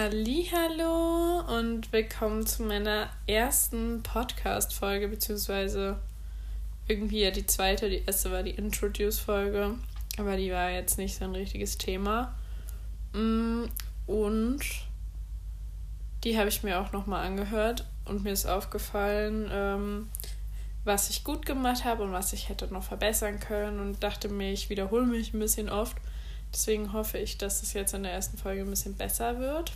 Hallo und willkommen zu meiner ersten Podcast Folge beziehungsweise irgendwie ja die zweite, die erste war die Introduce Folge, aber die war jetzt nicht so ein richtiges Thema. Mm, und die habe ich mir auch nochmal angehört und mir ist aufgefallen, ähm, was ich gut gemacht habe und was ich hätte noch verbessern können und dachte mir, ich wiederhole mich ein bisschen oft. Deswegen hoffe ich, dass es jetzt in der ersten Folge ein bisschen besser wird.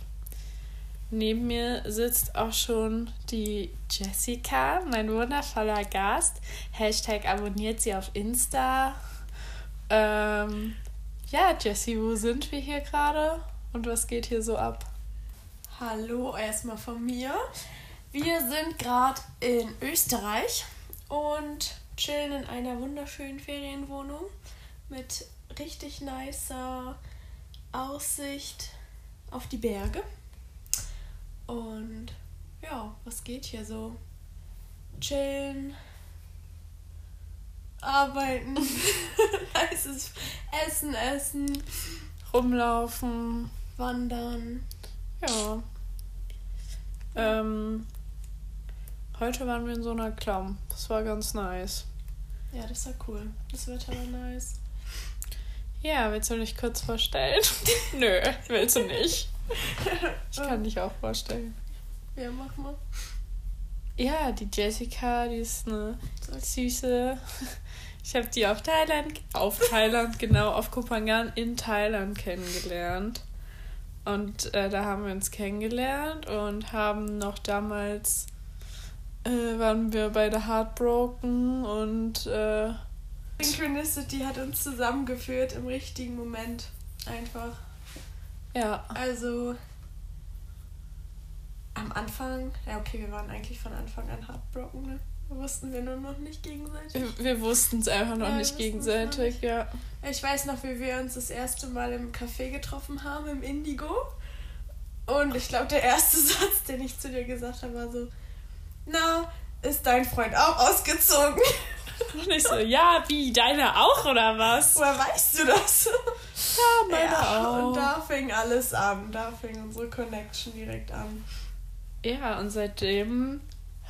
Neben mir sitzt auch schon die Jessica, mein wundervoller Gast. Hashtag abonniert sie auf Insta. Ähm, ja, Jessie, wo sind wir hier gerade und was geht hier so ab? Hallo, erstmal von mir. Wir sind gerade in Österreich und chillen in einer wunderschönen Ferienwohnung mit richtig nicer Aussicht auf die Berge. Und ja, was geht hier so? Chillen, arbeiten, nices Essen, essen, rumlaufen, wandern. Ja. Ähm, heute waren wir in so einer Klamm. Das war ganz nice. Ja, das war cool. Das Wetter war nice. Ja, willst du dich kurz vorstellen? Nö, willst du nicht. Ich kann dich auch vorstellen. Ja, mach mal. Ja, die Jessica, die ist eine süße. Ich habe die auf Thailand, auf Thailand, genau, auf Kopangan in Thailand kennengelernt. Und äh, da haben wir uns kennengelernt und haben noch damals, äh, waren wir beide heartbroken und äh, Synchronicity hat uns zusammengeführt im richtigen Moment. Einfach. Ja. Also. Am Anfang, ja okay, wir waren eigentlich von Anfang an heartbroken, ne? Wussten wir nur noch nicht gegenseitig. Wir, wussten es einfach noch Ja, nicht gegenseitig, noch nicht. ja. Ich weiß noch, wie wir uns das erste Mal im Café getroffen haben, im Indigo. Und ich glaube, der erste Satz, den ich zu dir gesagt habe, war so: Na, ist dein Freund auch ausgezogen? Und ich so, ja, wie, deine auch oder was? Woher weißt du das? Ja, meine ja, auch. Und da fing alles an. Da fing unsere Connection direkt an. Ja, und seitdem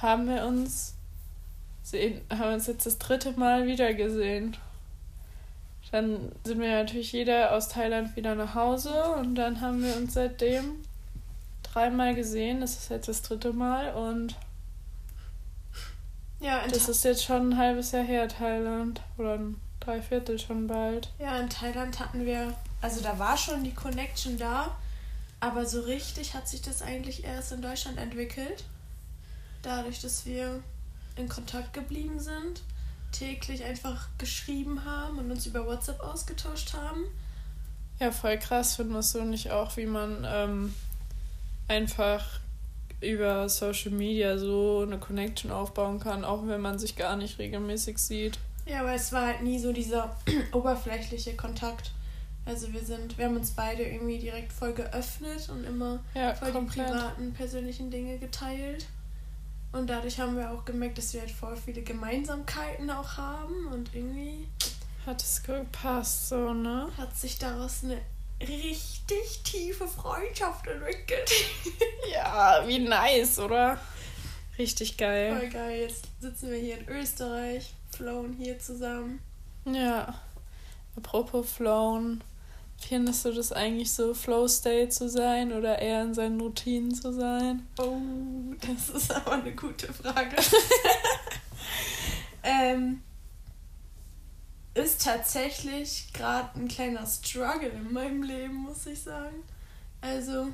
haben wir uns sehen, haben wir uns jetzt das dritte Mal wieder gesehen. Dann sind wir natürlich jeder aus Thailand wieder nach Hause und dann haben wir uns seitdem dreimal gesehen. Das ist jetzt das dritte Mal und Ja, das ist jetzt schon ein halbes Jahr her, Thailand. Oder ein Dreiviertel schon bald. ja, in Thailand hatten wir, also da war schon die Connection da, aber so richtig hat sich das eigentlich erst in Deutschland entwickelt. Dadurch, dass wir in Kontakt geblieben sind, täglich einfach geschrieben haben und uns über WhatsApp ausgetauscht haben. Ja, voll krass findest du nicht auch, wie man ähm, einfach über Social Media so eine Connection aufbauen kann, auch wenn man sich gar nicht regelmäßig sieht. Ja, aber es war halt nie so dieser oberflächliche Kontakt. Also wir sind, wir haben uns beide irgendwie direkt voll geöffnet und immer Ja, voll die komplett. privaten, persönlichen Dinge geteilt. Und dadurch haben wir auch gemerkt, dass wir halt voll viele Gemeinsamkeiten auch haben. Und irgendwie Hat es gepasst, so, ne? hat sich daraus eine richtig tiefe Freundschaft entwickelt. Ja, wie nice, oder? Richtig geil. Voll geil. Jetzt sitzen wir hier in Österreich, flown hier zusammen. Ja. Apropos Flown. Findest du das eigentlich so, Flow State zu sein oder eher in seinen Routinen zu sein? Oh, das ist aber eine gute Frage. ähm, ist tatsächlich gerade ein kleiner Struggle in meinem Leben, muss ich sagen. Also,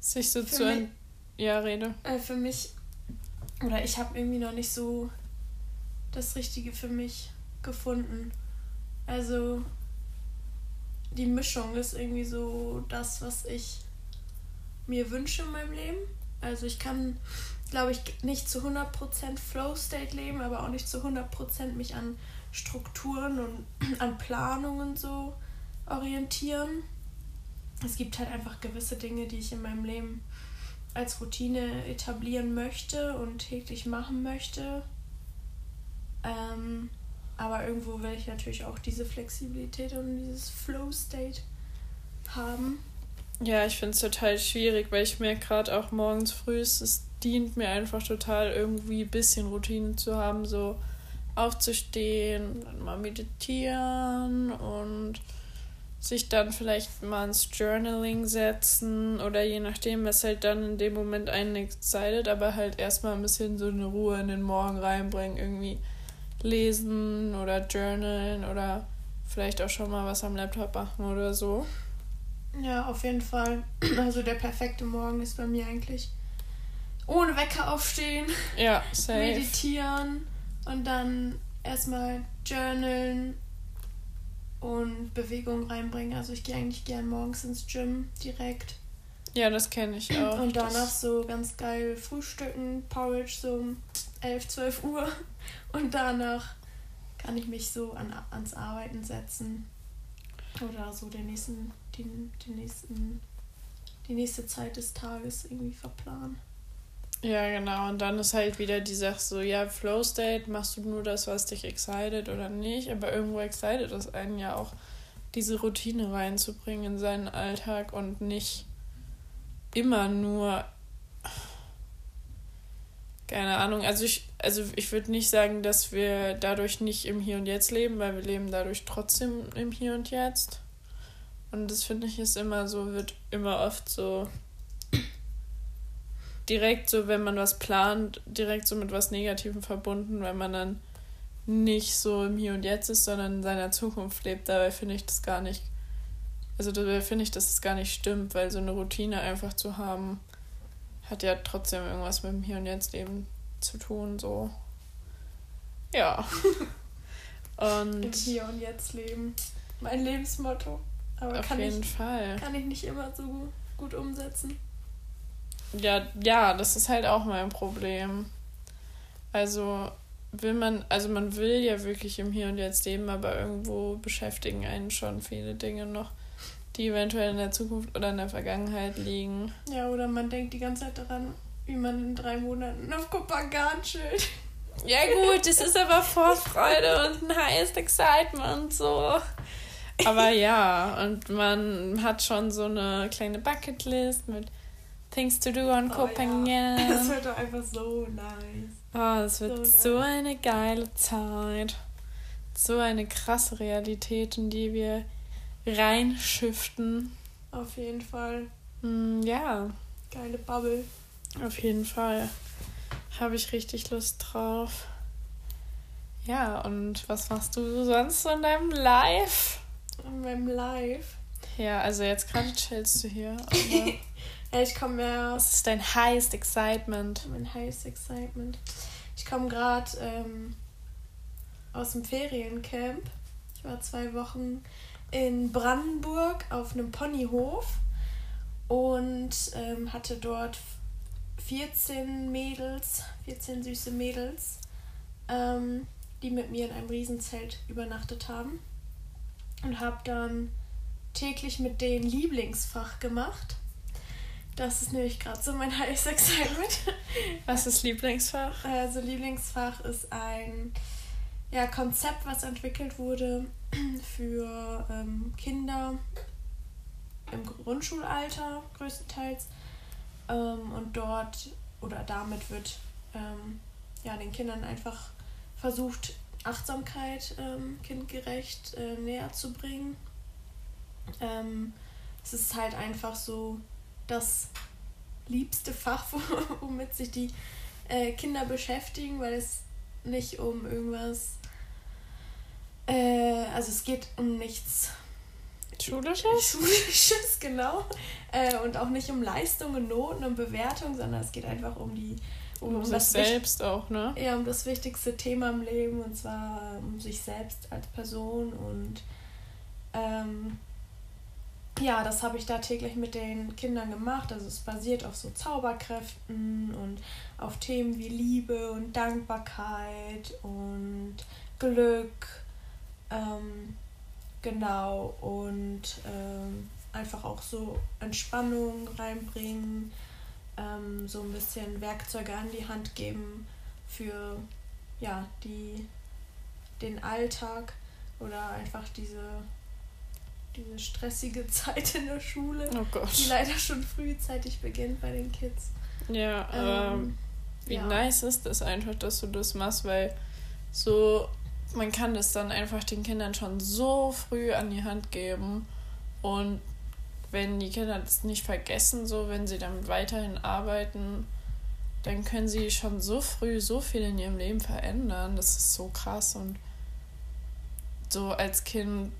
Sich so zu mich-. Ja, rede. äh, für mich, oder ich habe irgendwie noch nicht so das Richtige für mich gefunden. Also, die Mischung ist irgendwie so das, was ich mir wünsche in meinem Leben. Also, ich kann, glaube ich, nicht zu 100% Flow-State leben, aber auch nicht zu 100% mich an Strukturen und an Planungen so orientieren. Es gibt halt einfach gewisse Dinge, die ich in meinem Leben als Routine etablieren möchte und täglich machen möchte. Ähm, aber irgendwo will ich natürlich auch diese Flexibilität und dieses Flow-State haben. Ja, ich finde es total schwierig, weil ich merke gerade auch morgens früh, es dient mir einfach total irgendwie ein bisschen Routine zu haben, so aufzustehen, dann mal meditieren und sich dann vielleicht mal ins Journaling setzen oder je nachdem, was halt dann in dem Moment einen excited, aber halt erstmal ein bisschen so eine Ruhe in den Morgen reinbringen, irgendwie lesen oder journalen oder vielleicht auch schon mal was am Laptop machen oder so. Ja, auf jeden Fall. Also der perfekte Morgen ist bei mir eigentlich ohne Wecker aufstehen. Ja, safe. Meditieren und dann erstmal journalen und Bewegung reinbringen. Also ich gehe eigentlich gern morgens ins Gym direkt. Ja, das kenne ich auch. Und danach so ganz geil frühstücken, Porridge so um 11, 12 Uhr. Und danach kann ich mich so an, ans Arbeiten setzen. Oder so den nächsten, den, den nächsten, die nächste Zeit des Tages irgendwie verplanen. Ja, genau. Und dann ist halt wieder die Sache so, ja, Flow State, machst du nur das, was dich excited oder nicht. Aber irgendwo excited es einen ja auch, diese Routine reinzubringen in seinen Alltag und nicht immer nur. Keine Ahnung. Also ich, also ich würde nicht sagen, dass wir dadurch nicht im Hier und Jetzt leben, weil wir leben dadurch trotzdem im Hier und Jetzt. Und das finde ich ist immer so, wird immer oft so direkt so, wenn man was plant, direkt so mit was Negativem verbunden, weil man dann nicht so im Hier und Jetzt ist, sondern in seiner Zukunft lebt. Dabei finde ich das gar nicht, also dabei finde ich, dass es gar nicht stimmt, weil so eine Routine einfach zu haben, hat ja trotzdem irgendwas mit dem Hier und Jetzt leben zu tun, so. Ja. und Im Hier und Jetzt leben. Mein Lebensmotto. Aber auf jeden ich, Fall. Kann ich nicht immer so gut umsetzen. Ja, ja, das ist halt auch mein Problem. Also will man, also man will ja wirklich im Hier und Jetzt leben, aber irgendwo beschäftigen einen schon viele Dinge noch, die eventuell in der Zukunft oder in der Vergangenheit liegen. Ja, oder man denkt die ganze Zeit daran, wie man in drei Monaten auf Kopangan chillt. Ja gut, das ist aber Vorfreude und ein highest excitement so. Aber ja, und man hat schon so eine kleine Bucketlist mit Things to do on oh, Copenhagen. Ja. Das wird doch einfach so nice. Oh, es wird so, so eine geile Zeit. So eine krasse Realität, in die wir reinschiften. Auf jeden Fall. Mm, ja. Geile Bubble. Auf jeden Fall. Habe ich richtig Lust drauf. Ja, und was machst du sonst so in deinem Live? In meinem Live? Ja, also jetzt gerade chillst du hier. Ja, ich komme ja. Was ist dein highest excitement? Mein highest excitement. Ich komme gerade ähm, aus dem Feriencamp. Ich war zwei Wochen in Brandenburg auf einem Ponyhof und ähm, hatte dort 14 Mädels, 14 süße Mädels, ähm, die mit mir in einem Riesenzelt übernachtet haben. Und habe dann täglich mit denen Lieblingsfach gemacht. Das ist nämlich gerade so mein Highest Excitement. Was ist Lieblingsfach? Also Lieblingsfach ist ein ja, Konzept, was entwickelt wurde für ähm, Kinder im Grundschulalter größtenteils. Ähm, und dort oder damit wird ähm, ja, den Kindern einfach versucht, Achtsamkeit ähm, kindgerecht äh, näher zu bringen. Ähm, es ist halt einfach so das liebste Fach, womit sich die äh, Kinder beschäftigen, weil es nicht um irgendwas, äh, also es geht um nichts Schulisches? Schulisches, genau. Äh, und auch nicht um Leistungen, Noten und Bewertung, sondern es geht einfach um die um, um das selbst auch, ne? Ja, um das wichtigste Thema im Leben und zwar um sich selbst als Person und ähm, ja, das habe ich da täglich mit den Kindern gemacht. Also es basiert auf so Zauberkräften und auf Themen wie Liebe und Dankbarkeit und Glück. Ähm, genau, und ähm, einfach auch so Entspannung reinbringen, ähm, so ein bisschen Werkzeuge an die Hand geben für ja, die, den Alltag oder einfach diese diese stressige Zeit in der Schule, oh Gott. die leider schon frühzeitig beginnt bei den Kids. Ja, aber ähm, wie ja. nice ist das einfach, dass du das machst, weil so, man kann das dann einfach den Kindern schon so früh an die Hand geben und wenn die Kinder das nicht vergessen, so wenn sie dann weiterhin arbeiten, dann können sie schon so früh so viel in ihrem Leben verändern. Das ist so krass und so als Kind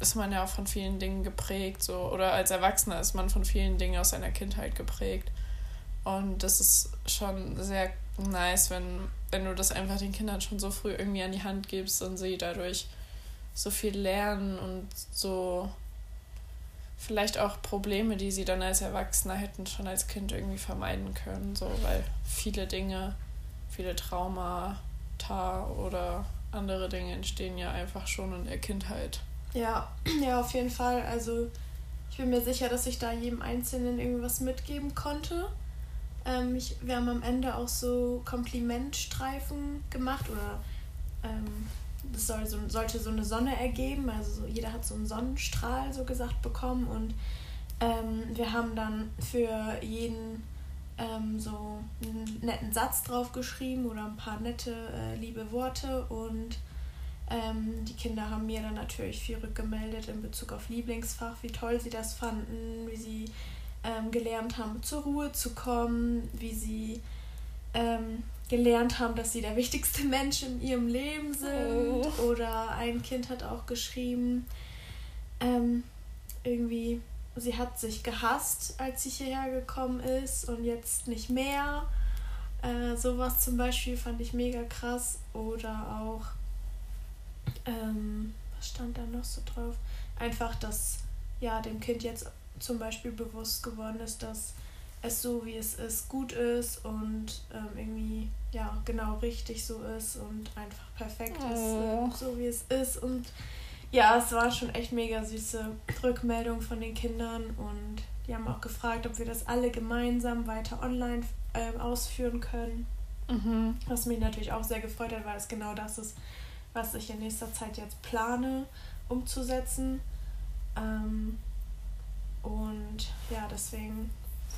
ist man ja auch von vielen Dingen geprägt, so oder als Erwachsener ist man von vielen Dingen aus seiner Kindheit geprägt. Und das ist schon sehr nice, wenn, wenn du das einfach den Kindern schon so früh irgendwie an die Hand gibst und sie dadurch so viel lernen und so vielleicht auch Probleme, die sie dann als Erwachsener hätten, schon als Kind irgendwie vermeiden können. So, weil viele Dinge, viele Traumata oder andere Dinge entstehen ja einfach schon in der Kindheit. Ja, ja, auf jeden Fall. Also ich bin mir sicher, dass ich da jedem Einzelnen irgendwas mitgeben konnte. Ähm, ich, wir haben am Ende auch so Komplimentstreifen gemacht oder ähm, das soll so, sollte so eine Sonne ergeben. Also so, jeder hat so einen Sonnenstrahl so gesagt bekommen und ähm, wir haben dann für jeden ähm, so einen netten Satz drauf geschrieben oder ein paar nette, äh, liebe Worte und ähm, die Kinder haben mir dann natürlich viel rückgemeldet in Bezug auf Lieblingsfach, wie toll sie das fanden, wie sie ähm, gelernt haben, zur Ruhe zu kommen, wie sie ähm, gelernt haben, dass sie der wichtigste Mensch in ihrem Leben sind. Oh. Oder ein Kind hat auch geschrieben, ähm, irgendwie, sie hat sich gehasst, als sie hierher gekommen ist und jetzt nicht mehr. Äh, sowas zum Beispiel fand ich mega krass. Oder auch, ähm, was stand da noch so drauf? Einfach, dass ja dem Kind jetzt zum Beispiel bewusst geworden ist, dass es so wie es ist gut ist und ähm, irgendwie ja genau richtig so ist und einfach perfekt oh. ist, so wie es ist und ja, es war schon echt mega süße Rückmeldung von den Kindern und die haben auch gefragt, ob wir das alle gemeinsam weiter online äh, ausführen können. Mhm. Was mich natürlich auch sehr gefreut hat, weil es genau das ist, was ich in nächster Zeit jetzt plane umzusetzen. Ähm, und ja, deswegen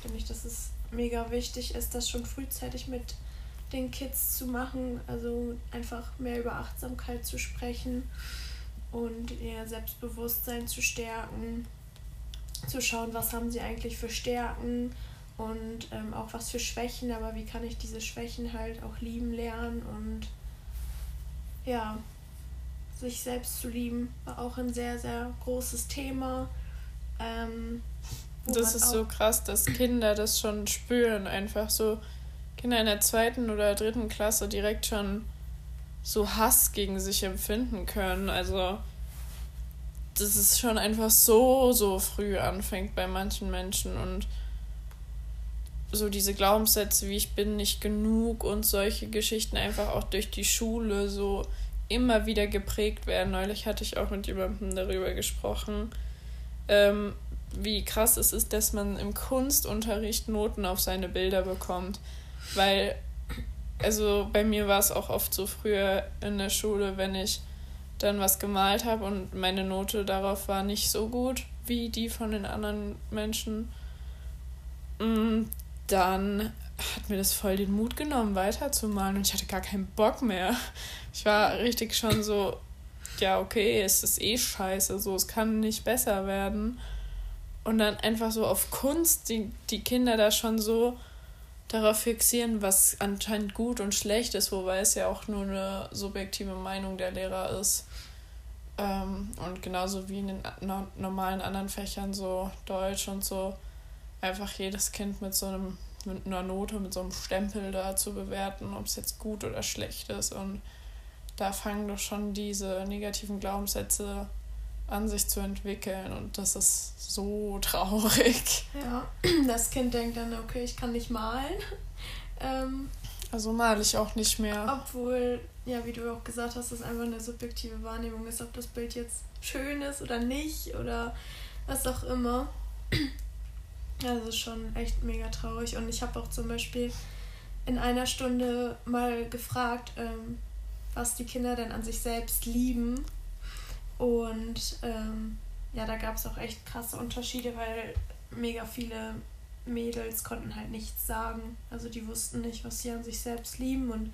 finde ich, dass es mega wichtig ist, das schon frühzeitig mit den Kids zu machen. Also einfach mehr über Achtsamkeit zu sprechen und ihr Selbstbewusstsein zu stärken, zu schauen, was haben sie eigentlich für Stärken und ähm, auch was für Schwächen, aber wie kann ich diese Schwächen halt auch lieben lernen und ja, sich selbst zu lieben war auch ein sehr, sehr großes Thema. Ähm, das ist so krass, dass Kinder das schon spüren, einfach so Kinder in der zweiten oder dritten Klasse direkt schon so Hass gegen sich empfinden können. Also das ist schon einfach so, so früh anfängt bei manchen Menschen und so diese Glaubenssätze wie ich bin nicht genug und solche Geschichten einfach auch durch die Schule so immer wieder geprägt werden. Neulich hatte ich auch mit jemandem darüber gesprochen, ähm, wie krass es ist, dass man im Kunstunterricht Noten auf seine Bilder bekommt. Weil, also bei mir war es auch oft so früher in der Schule, wenn ich dann was gemalt habe und meine Note darauf war nicht so gut wie die von den anderen Menschen, mm, dann hat mir das voll den Mut genommen, weiterzumalen und ich hatte gar keinen Bock mehr. Ich war richtig schon so, ja, okay, es ist eh scheiße, so, es kann nicht besser werden. Und dann einfach so auf Kunst die, die Kinder da schon so darauf fixieren, was anscheinend gut und schlecht ist, wobei es ja auch nur eine subjektive Meinung der Lehrer ist. Ähm, und genauso wie in den no normalen anderen Fächern, so Deutsch und so, einfach jedes Kind mit so einem, mit einer Note, mit so einem Stempel da zu bewerten, ob es jetzt gut oder schlecht ist. Und da fangen doch schon diese negativen Glaubenssätze an sich zu entwickeln und das ist so traurig. Ja, das Kind denkt dann, okay, ich kann nicht malen. Ähm, also male ich auch nicht mehr. Obwohl, ja, wie du auch gesagt hast, es einfach eine subjektive Wahrnehmung ist, ob das Bild jetzt schön ist oder nicht oder was auch immer. Also schon echt mega traurig. Und ich habe auch zum Beispiel in einer Stunde mal gefragt, ähm, was die Kinder denn an sich selbst lieben. Und ähm, ja, da gab es auch echt krasse Unterschiede, weil mega viele Mädels konnten halt nichts sagen. Also die wussten nicht, was sie an sich selbst lieben und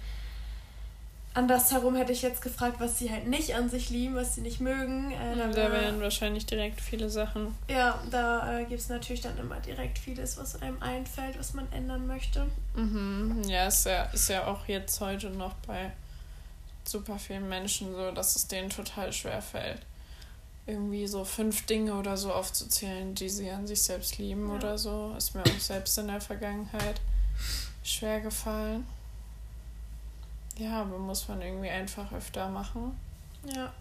andersherum hätte ich jetzt gefragt, was sie halt nicht an sich lieben, was sie nicht mögen. Äh, da, wären wahrscheinlich direkt viele Sachen. Ja, da äh, gibt es natürlich dann immer direkt vieles, was einem einfällt, was man ändern möchte. Mhm. Ja, ist ja, ist ja auch jetzt heute noch bei super vielen Menschen so, dass es denen total schwer fällt irgendwie so fünf Dinge oder so aufzuzählen, die sie an sich selbst lieben ja. oder so. Ist mir auch selbst in der Vergangenheit schwer gefallen. Ja, aber muss man irgendwie einfach öfter machen. Ja.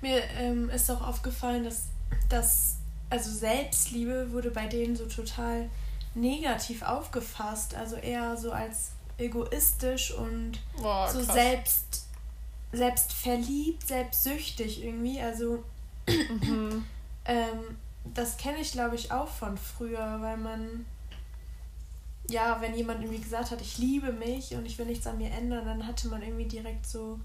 Mir ähm, ist auch aufgefallen, dass das, also Selbstliebe wurde bei denen so total negativ aufgefasst. Also eher so als egoistisch und Boah, so selbst, selbst verliebt, selbstsüchtig irgendwie. Also Mhm. ähm, das kenne ich, glaube ich, auch von früher, weil man, ja, wenn jemand irgendwie gesagt hat, ich liebe mich und ich will nichts an mir ändern, dann hatte man irgendwie direkt so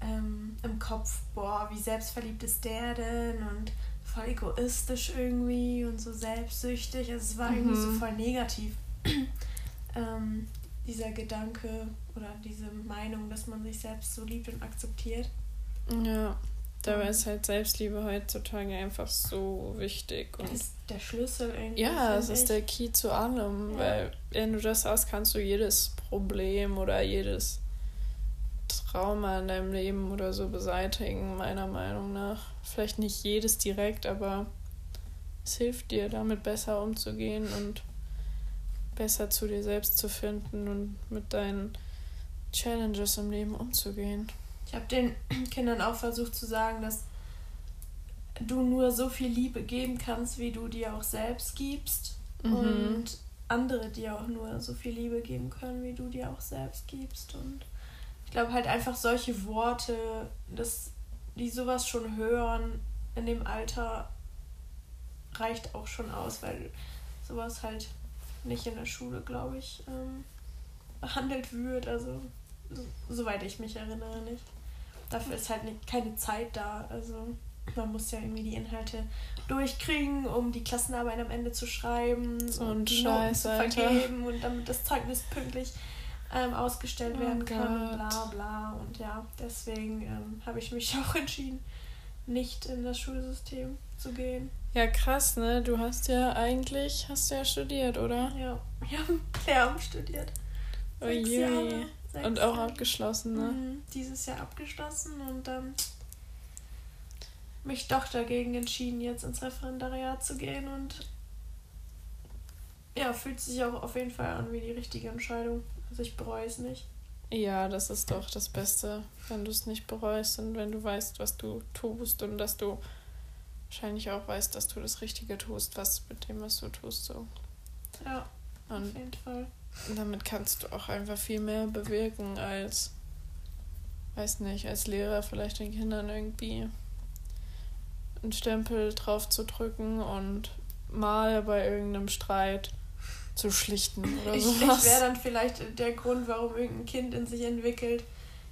ähm, im Kopf, boah, wie selbstverliebt ist der denn und voll egoistisch irgendwie und so selbstsüchtig. Also es war mhm. irgendwie so mhm. voll negativ. ähm, dieser Gedanke oder diese Meinung, dass man sich selbst so liebt und akzeptiert. Ja. Dabei ist halt Selbstliebe heutzutage einfach so wichtig. Und das ist der Schlüssel irgendwie. Ja, es ist der Key zu allem, ja. weil wenn du das hast, kannst du jedes Problem oder jedes Trauma in deinem Leben oder so beseitigen, meiner Meinung nach. Vielleicht nicht jedes direkt, aber es hilft dir, damit besser umzugehen und besser zu dir selbst zu finden und mit deinen Challenges im Leben umzugehen. Ich habe den Kindern auch versucht zu sagen, dass du nur so viel Liebe geben kannst, wie du dir auch selbst gibst. Mhm. Und andere dir auch nur so viel Liebe geben können, wie du dir auch selbst gibst. Und ich glaube halt einfach solche Worte, dass die sowas schon hören in dem Alter, reicht auch schon aus, weil sowas halt nicht in der Schule, glaube ich, ähm, behandelt wird. Also, so, soweit ich mich erinnere, nicht dafür ist halt nicht, keine Zeit da. Also man muss ja irgendwie die Inhalte durchkriegen, um die Klassenarbeit am Ende zu schreiben so und die Scheiß, zu vergeben und damit das Zeugnis pünktlich ähm, ausgestellt oh werden kann. Gott. Bla bla. Und ja, deswegen ähm, habe ich mich auch entschieden, nicht in das Schulsystem zu gehen. Ja, krass, ne? Du hast ja eigentlich, hast ja studiert, oder? Ja, wir haben Lehramt studiert. Oh je. Sechs und auch abgeschlossen, ne? Mhm, dieses Jahr abgeschlossen und dann mich doch dagegen entschieden, jetzt ins Referendariat zu gehen und ja, fühlt sich auch auf jeden Fall an wie die richtige Entscheidung. Also ich bereue es nicht. Ja, das ist doch das Beste, wenn du es nicht bereust und wenn du weißt, was du tust und dass du wahrscheinlich auch weißt, dass du das Richtige tust, was mit dem, was du tust, so. Ja, und auf jeden Fall damit kannst du auch einfach viel mehr bewirken als, weiß nicht, als Lehrer vielleicht den Kindern irgendwie einen Stempel drauf zu drücken und mal bei irgendeinem Streit zu schlichten oder ich, sowas. Ich wäre dann vielleicht der Grund, warum irgendein Kind in sich entwickelt,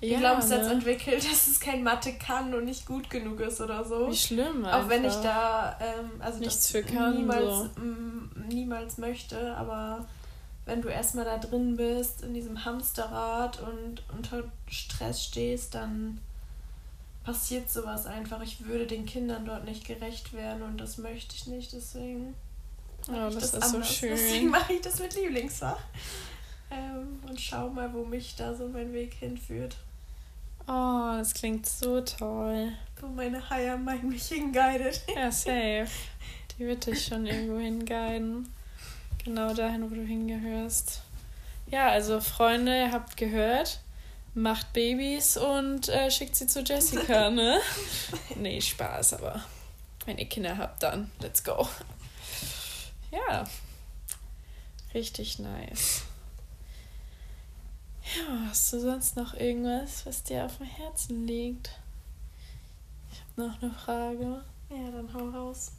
den ja, Glaubenssatz ne? entwickelt, dass es kein Mathe kann und nicht gut genug ist oder so. Wie schlimm einfach. Auch wenn ich da ähm, also nichts für kann, niemals, so. niemals möchte, aber wenn du erstmal da drin bist, in diesem Hamsterrad und unter Stress stehst, dann passiert sowas einfach. Ich würde den Kindern dort nicht gerecht werden und das möchte ich nicht, deswegen. Ja, das, das, ist anders. so schön. Deswegen mache ich das mit Lieblingsfach. Ähm, und schau mal, wo mich da so mein Weg hinführt. Oh, das klingt so toll. Wo meine Higher Mind mich hinguidet. Ja, safe. Die wird dich schon irgendwo hinguiden. Genau dahin, wo du hingehörst. Ja, also Freunde, ihr habt gehört. Macht Babys und äh, schickt sie zu Jessica, ne? nee, Spaß, aber wenn ihr Kinder habt, dann let's go. Ja. Richtig nice. Ja, hast du sonst noch irgendwas, was dir auf dem Herzen liegt? Ich habe noch eine Frage. Ja, dann hau raus.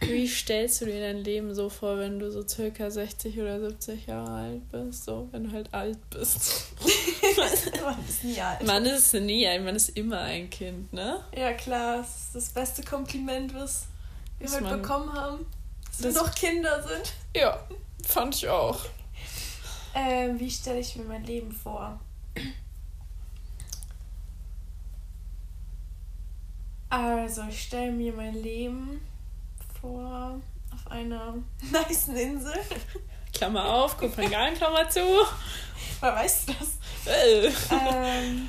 Wie stellst du dir dein Leben so vor, wenn du so circa 60 oder 70 Jahre alt bist? So, wenn du halt alt bist. man ist nie alt. Man ist nie alt, man ist immer ein Kind, ne? Ja, klar. Das ist das beste Kompliment, was wir heute bekommen haben, dass wir noch Kinder sind. Ja, fand ich auch. Ähm, wie stelle ich mir mein Leben vor? Also, ich stelle mir mein Leben vor auf einer nice Insel. Klammer auf, Kopenhagen, Klammer zu. Wer weiß das? ähm,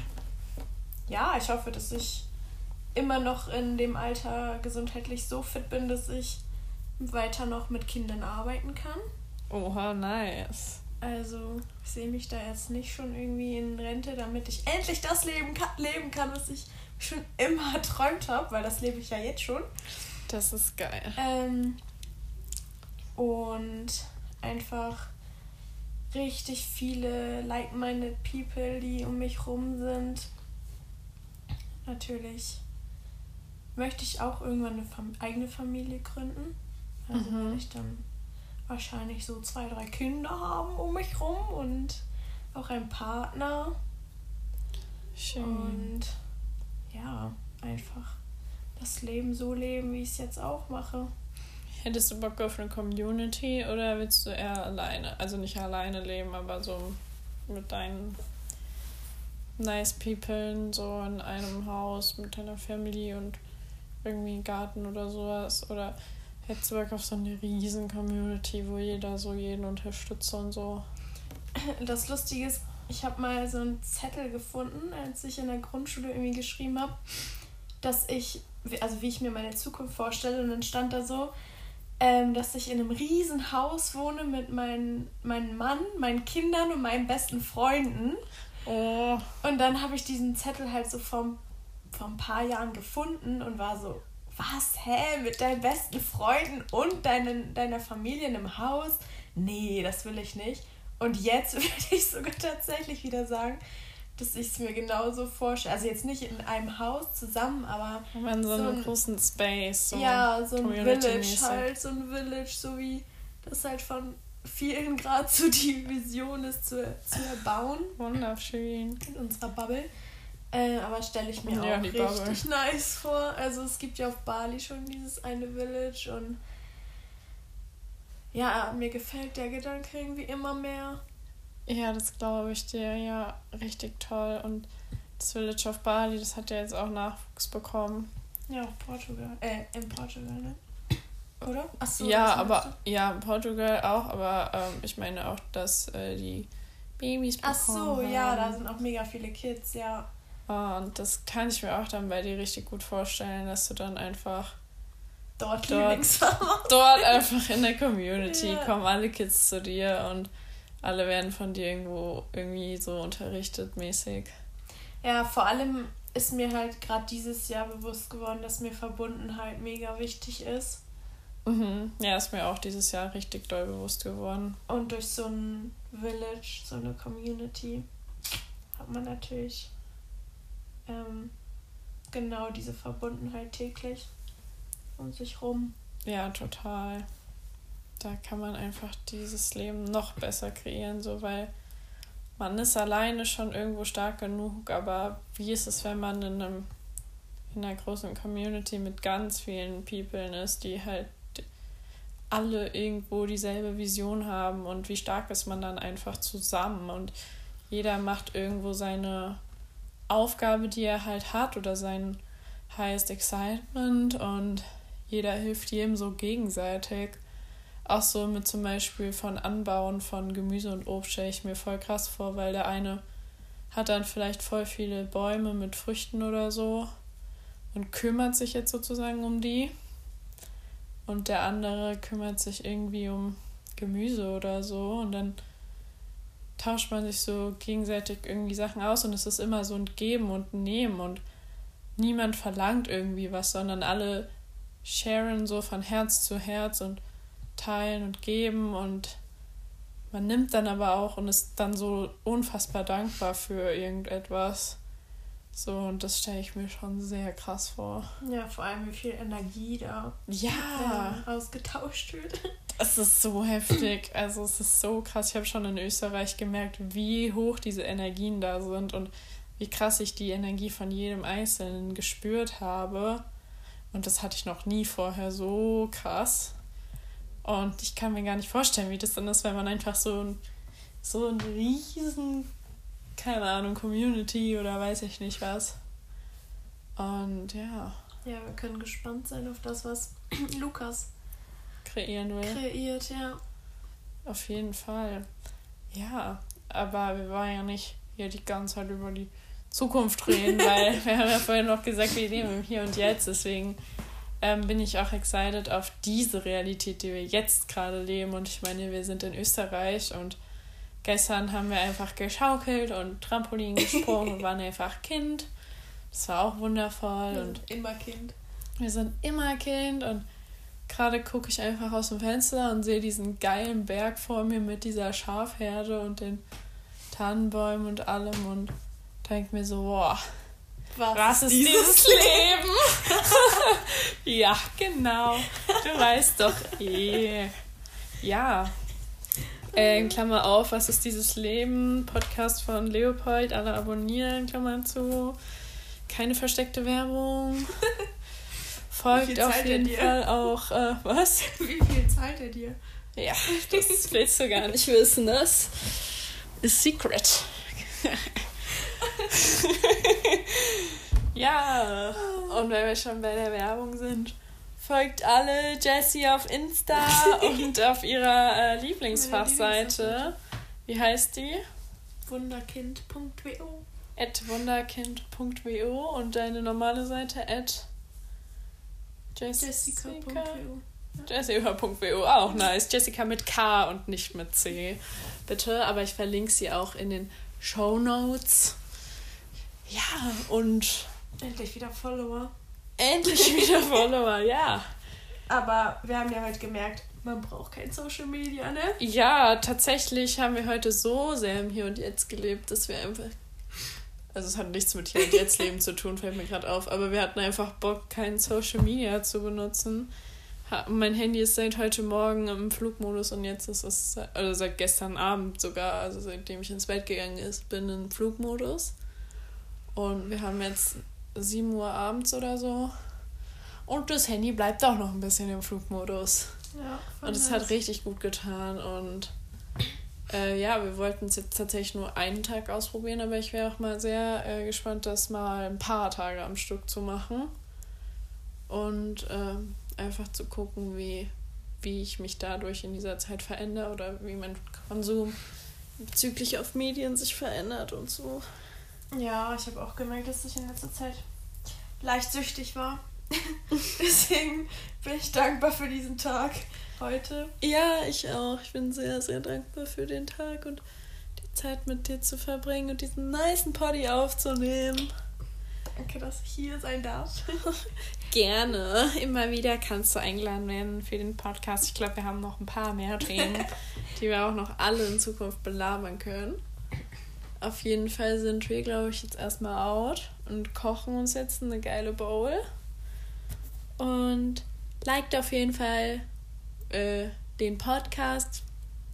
ja, ich hoffe, dass ich immer noch in dem Alter gesundheitlich so fit bin, dass ich weiter noch mit Kindern arbeiten kann. Oha, nice. Also, ich sehe mich da jetzt nicht schon irgendwie in Rente, damit ich endlich das leben kann, leben kann was ich schon immer erträumt habe, weil das lebe ich ja jetzt schon. Das ist geil. Ähm, und einfach richtig viele like-minded people, die um mich rum sind. Natürlich möchte ich auch irgendwann eine Fam eigene Familie gründen. Also mhm. werde ich dann wahrscheinlich so zwei, drei Kinder haben um mich rum und auch einen Partner. Schön. Und ja, einfach das Leben so leben, wie ich es jetzt auch mache. Hättest du Bock auf eine Community oder willst du eher alleine? Also nicht alleine leben, aber so mit deinen nice people so in einem Haus mit deiner Family und irgendwie Garten oder sowas? Oder hättest du Bock auf so eine riesen Community, wo jeder so jeden unterstützt und so? Das Lustige ist, ich habe mal so einen Zettel gefunden, als ich in der Grundschule irgendwie geschrieben habe, dass ich, also wie ich mir meine Zukunft vorstelle, und dann stand da so, ähm, dass ich in einem riesen Haus wohne mit mein, meinem Mann, meinen Kindern und meinen besten Freunden. Oh. Und dann habe ich diesen Zettel halt so vor, vor ein paar Jahren gefunden und war so, was, hä, mit deinen besten Freunden und deinen, deiner Familie in einem Haus? Nee, das will ich nicht. Und jetzt würde ich sogar tatsächlich wieder sagen, dass ich es mir genauso vorstelle. Also jetzt nicht in einem Haus zusammen, aber. in so, so einem großen Space. So ja, so ein Village halt, so ein Village, so wie das halt von vielen gerade so die Vision ist zu, zu erbauen. Wunderschön. In unserer Bubble. Äh, aber stelle ich mir ja, auch richtig Bubble. nice vor. Also es gibt ja auf Bali schon dieses eine Village und ja, mir gefällt der Gedanke irgendwie immer mehr. Ja, das glaube ich dir. Ja, richtig toll. Und das Village of Bali, das hat ja jetzt auch Nachwuchs bekommen. Ja, auf Portugal. Äh, in Portugal, ne? Oder? Achso. Ja, aber ja, in Portugal auch, aber ähm, ich meine auch, dass äh, die Babys bekommen Ach so, haben. ja, da sind auch mega viele Kids, ja. Und das kann ich mir auch dann bei dir richtig gut vorstellen, dass du dann einfach dort dort, dort einfach in der Community ja. kommen alle Kids zu dir und alle werden von dir irgendwo irgendwie so unterrichtet mäßig. Ja, vor allem ist mir halt gerade dieses Jahr bewusst geworden, dass mir Verbundenheit mega wichtig ist. Mhm. Ja, ist mir auch dieses Jahr richtig doll bewusst geworden. Und durch so ein Village, so eine Community, hat man natürlich ähm, genau diese Verbundenheit täglich um sich rum. Ja, total. Da kann man einfach dieses Leben noch besser kreieren, so weil man ist alleine schon irgendwo stark genug, aber wie ist es, wenn man in einem in einer großen Community mit ganz vielen People ist, die halt alle irgendwo dieselbe Vision haben? Und wie stark ist man dann einfach zusammen? Und jeder macht irgendwo seine Aufgabe, die er halt hat oder sein highest excitement und jeder hilft jedem so gegenseitig auch so mit zum Beispiel von Anbauen von Gemüse und Obst stelle ich mir voll krass vor, weil der eine hat dann vielleicht voll viele Bäume mit Früchten oder so und kümmert sich jetzt sozusagen um die. Und der andere kümmert sich irgendwie um Gemüse oder so. Und dann tauscht man sich so gegenseitig irgendwie Sachen aus und es ist immer so ein Geben und Nehmen und niemand verlangt irgendwie was, sondern alle sharen so von Herz zu Herz und teilen und geben und man nimmt dann aber auch und ist dann so unfassbar dankbar für irgendetwas. So, und das stelle ich mir schon sehr krass vor. Ja, vor allem wie viel Energie da ja. ausgetauscht wird. Es ist so heftig. Also es ist so krass. Ich habe schon in Österreich gemerkt, wie hoch diese Energien da sind und wie krass ich die Energie von jedem Einzelnen gespürt habe. Und das hatte ich noch nie vorher so krass. Und ich kann mir gar nicht vorstellen, wie das dann ist, wenn man einfach so ein, so ein riesen, keine Ahnung, Community oder weiß ich nicht was. Und ja. Ja, wir können gespannt sein auf das, was Lukas kreieren will. Kreiert, ja. Auf jeden Fall. Ja, aber wir wollen ja nicht hier die ganze Zeit über die Zukunft reden, weil wir haben ja vorhin noch gesagt, wir leben im Hier und Jetzt. Deswegen ähm, bin ich auch excited auf diese Realität, die wir jetzt gerade leben. Und ich meine, wir sind in Österreich und gestern haben wir einfach geschaukelt und Trampolin gesprungen und waren einfach Kind. Das war auch wundervoll. Wir und sind immer Kind. Wir sind immer Kind und gerade gucke ich einfach aus dem Fenster und sehe diesen geilen Berg vor mir mit dieser Schafherde und den Tannenbäumen und allem und denke mir so, boah, was, was ist dieses, Leben? ja, genau. Du weißt doch eh. Ja. Äh, Klammer auf, was ist dieses Leben? Podcast von Leopold, alle abonnieren, Klammer zu. Keine versteckte Werbung. Folgt auf jeden Fall auch, äh, was? Wie viel zahlt er dir? Ja, das willst du gar nicht wissen, das ist Secret. ja, und wenn wir schon bei der Werbung sind, folgt alle Jessie auf Insta und auf ihrer äh, Lieblingsfachseite. Wie heißt die? Wunderkind.wo At wunderkind.wo und deine normale Seite at Jessica.wo. Jessica.wo, auch nice. Jessica mit K und nicht mit C. Bitte, aber ich verlinke sie auch in den Show Notes. Ja, und. Endlich wieder Follower. Endlich wieder Follower, ja. Aber wir haben ja heute gemerkt, man braucht kein Social Media, ne? Ja, tatsächlich haben wir heute so sehr im Hier und Jetzt gelebt, dass wir einfach. Also es hat nichts mit Hier und Jetzt Leben zu tun, fällt mir gerade auf. Aber wir hatten einfach Bock, kein Social Media zu benutzen. Mein Handy ist seit heute Morgen im Flugmodus und jetzt ist es, also seit gestern Abend sogar, also seitdem ich ins Bett gegangen ist, bin im Flugmodus. Und wir haben jetzt 7 Uhr abends oder so. Und das Handy bleibt auch noch ein bisschen im Flugmodus. Ja, und es hat richtig gut getan. Und äh, ja, wir wollten es jetzt tatsächlich nur einen Tag ausprobieren, aber ich wäre auch mal sehr äh, gespannt, das mal ein paar Tage am Stück zu machen. Und äh, einfach zu gucken, wie, wie ich mich dadurch in dieser Zeit verändere oder wie mein Konsum bezüglich auf Medien sich verändert und so. Ja, ich habe auch gemerkt, dass ich in letzter Zeit leicht süchtig war. Deswegen bin ich dankbar für diesen Tag heute. Ja, ich auch. Ich bin sehr, sehr dankbar für den Tag und die Zeit mit dir zu verbringen und diesen niceen Poddy aufzunehmen. Danke, dass ich hier sein darf. Gerne. Immer wieder kannst du eingeladen werden für den Podcast. Ich glaube, wir haben noch ein paar mehr Themen, die wir auch noch alle in Zukunft belabern können. Auf jeden Fall sind wir, glaube ich, jetzt erstmal out und kochen uns jetzt eine geile Bowl. Und liked auf jeden Fall äh, den Podcast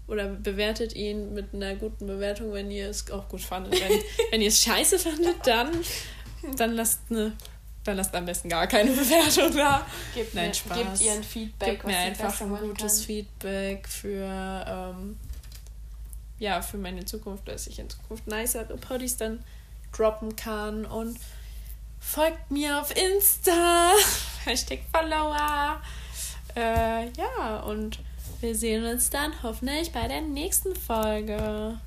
oder bewertet ihn mit einer guten Bewertung, wenn ihr es auch gut fandet. Wenn, wenn ihr es scheiße fandet, dann, dann lasst eine dann lasst am besten gar keine Bewertung da. Gebt, Nein, mir, Spaß. gebt ihr ein Feedback. Gebt mir einfach ein gutes kann. Feedback für, ähm, ja, für meine Zukunft, dass ich in Zukunft nicere Poddies dann droppen kann. Und folgt mir auf Insta. Hashtag Follower. Äh, ja, und wir sehen uns dann hoffentlich bei der nächsten Folge.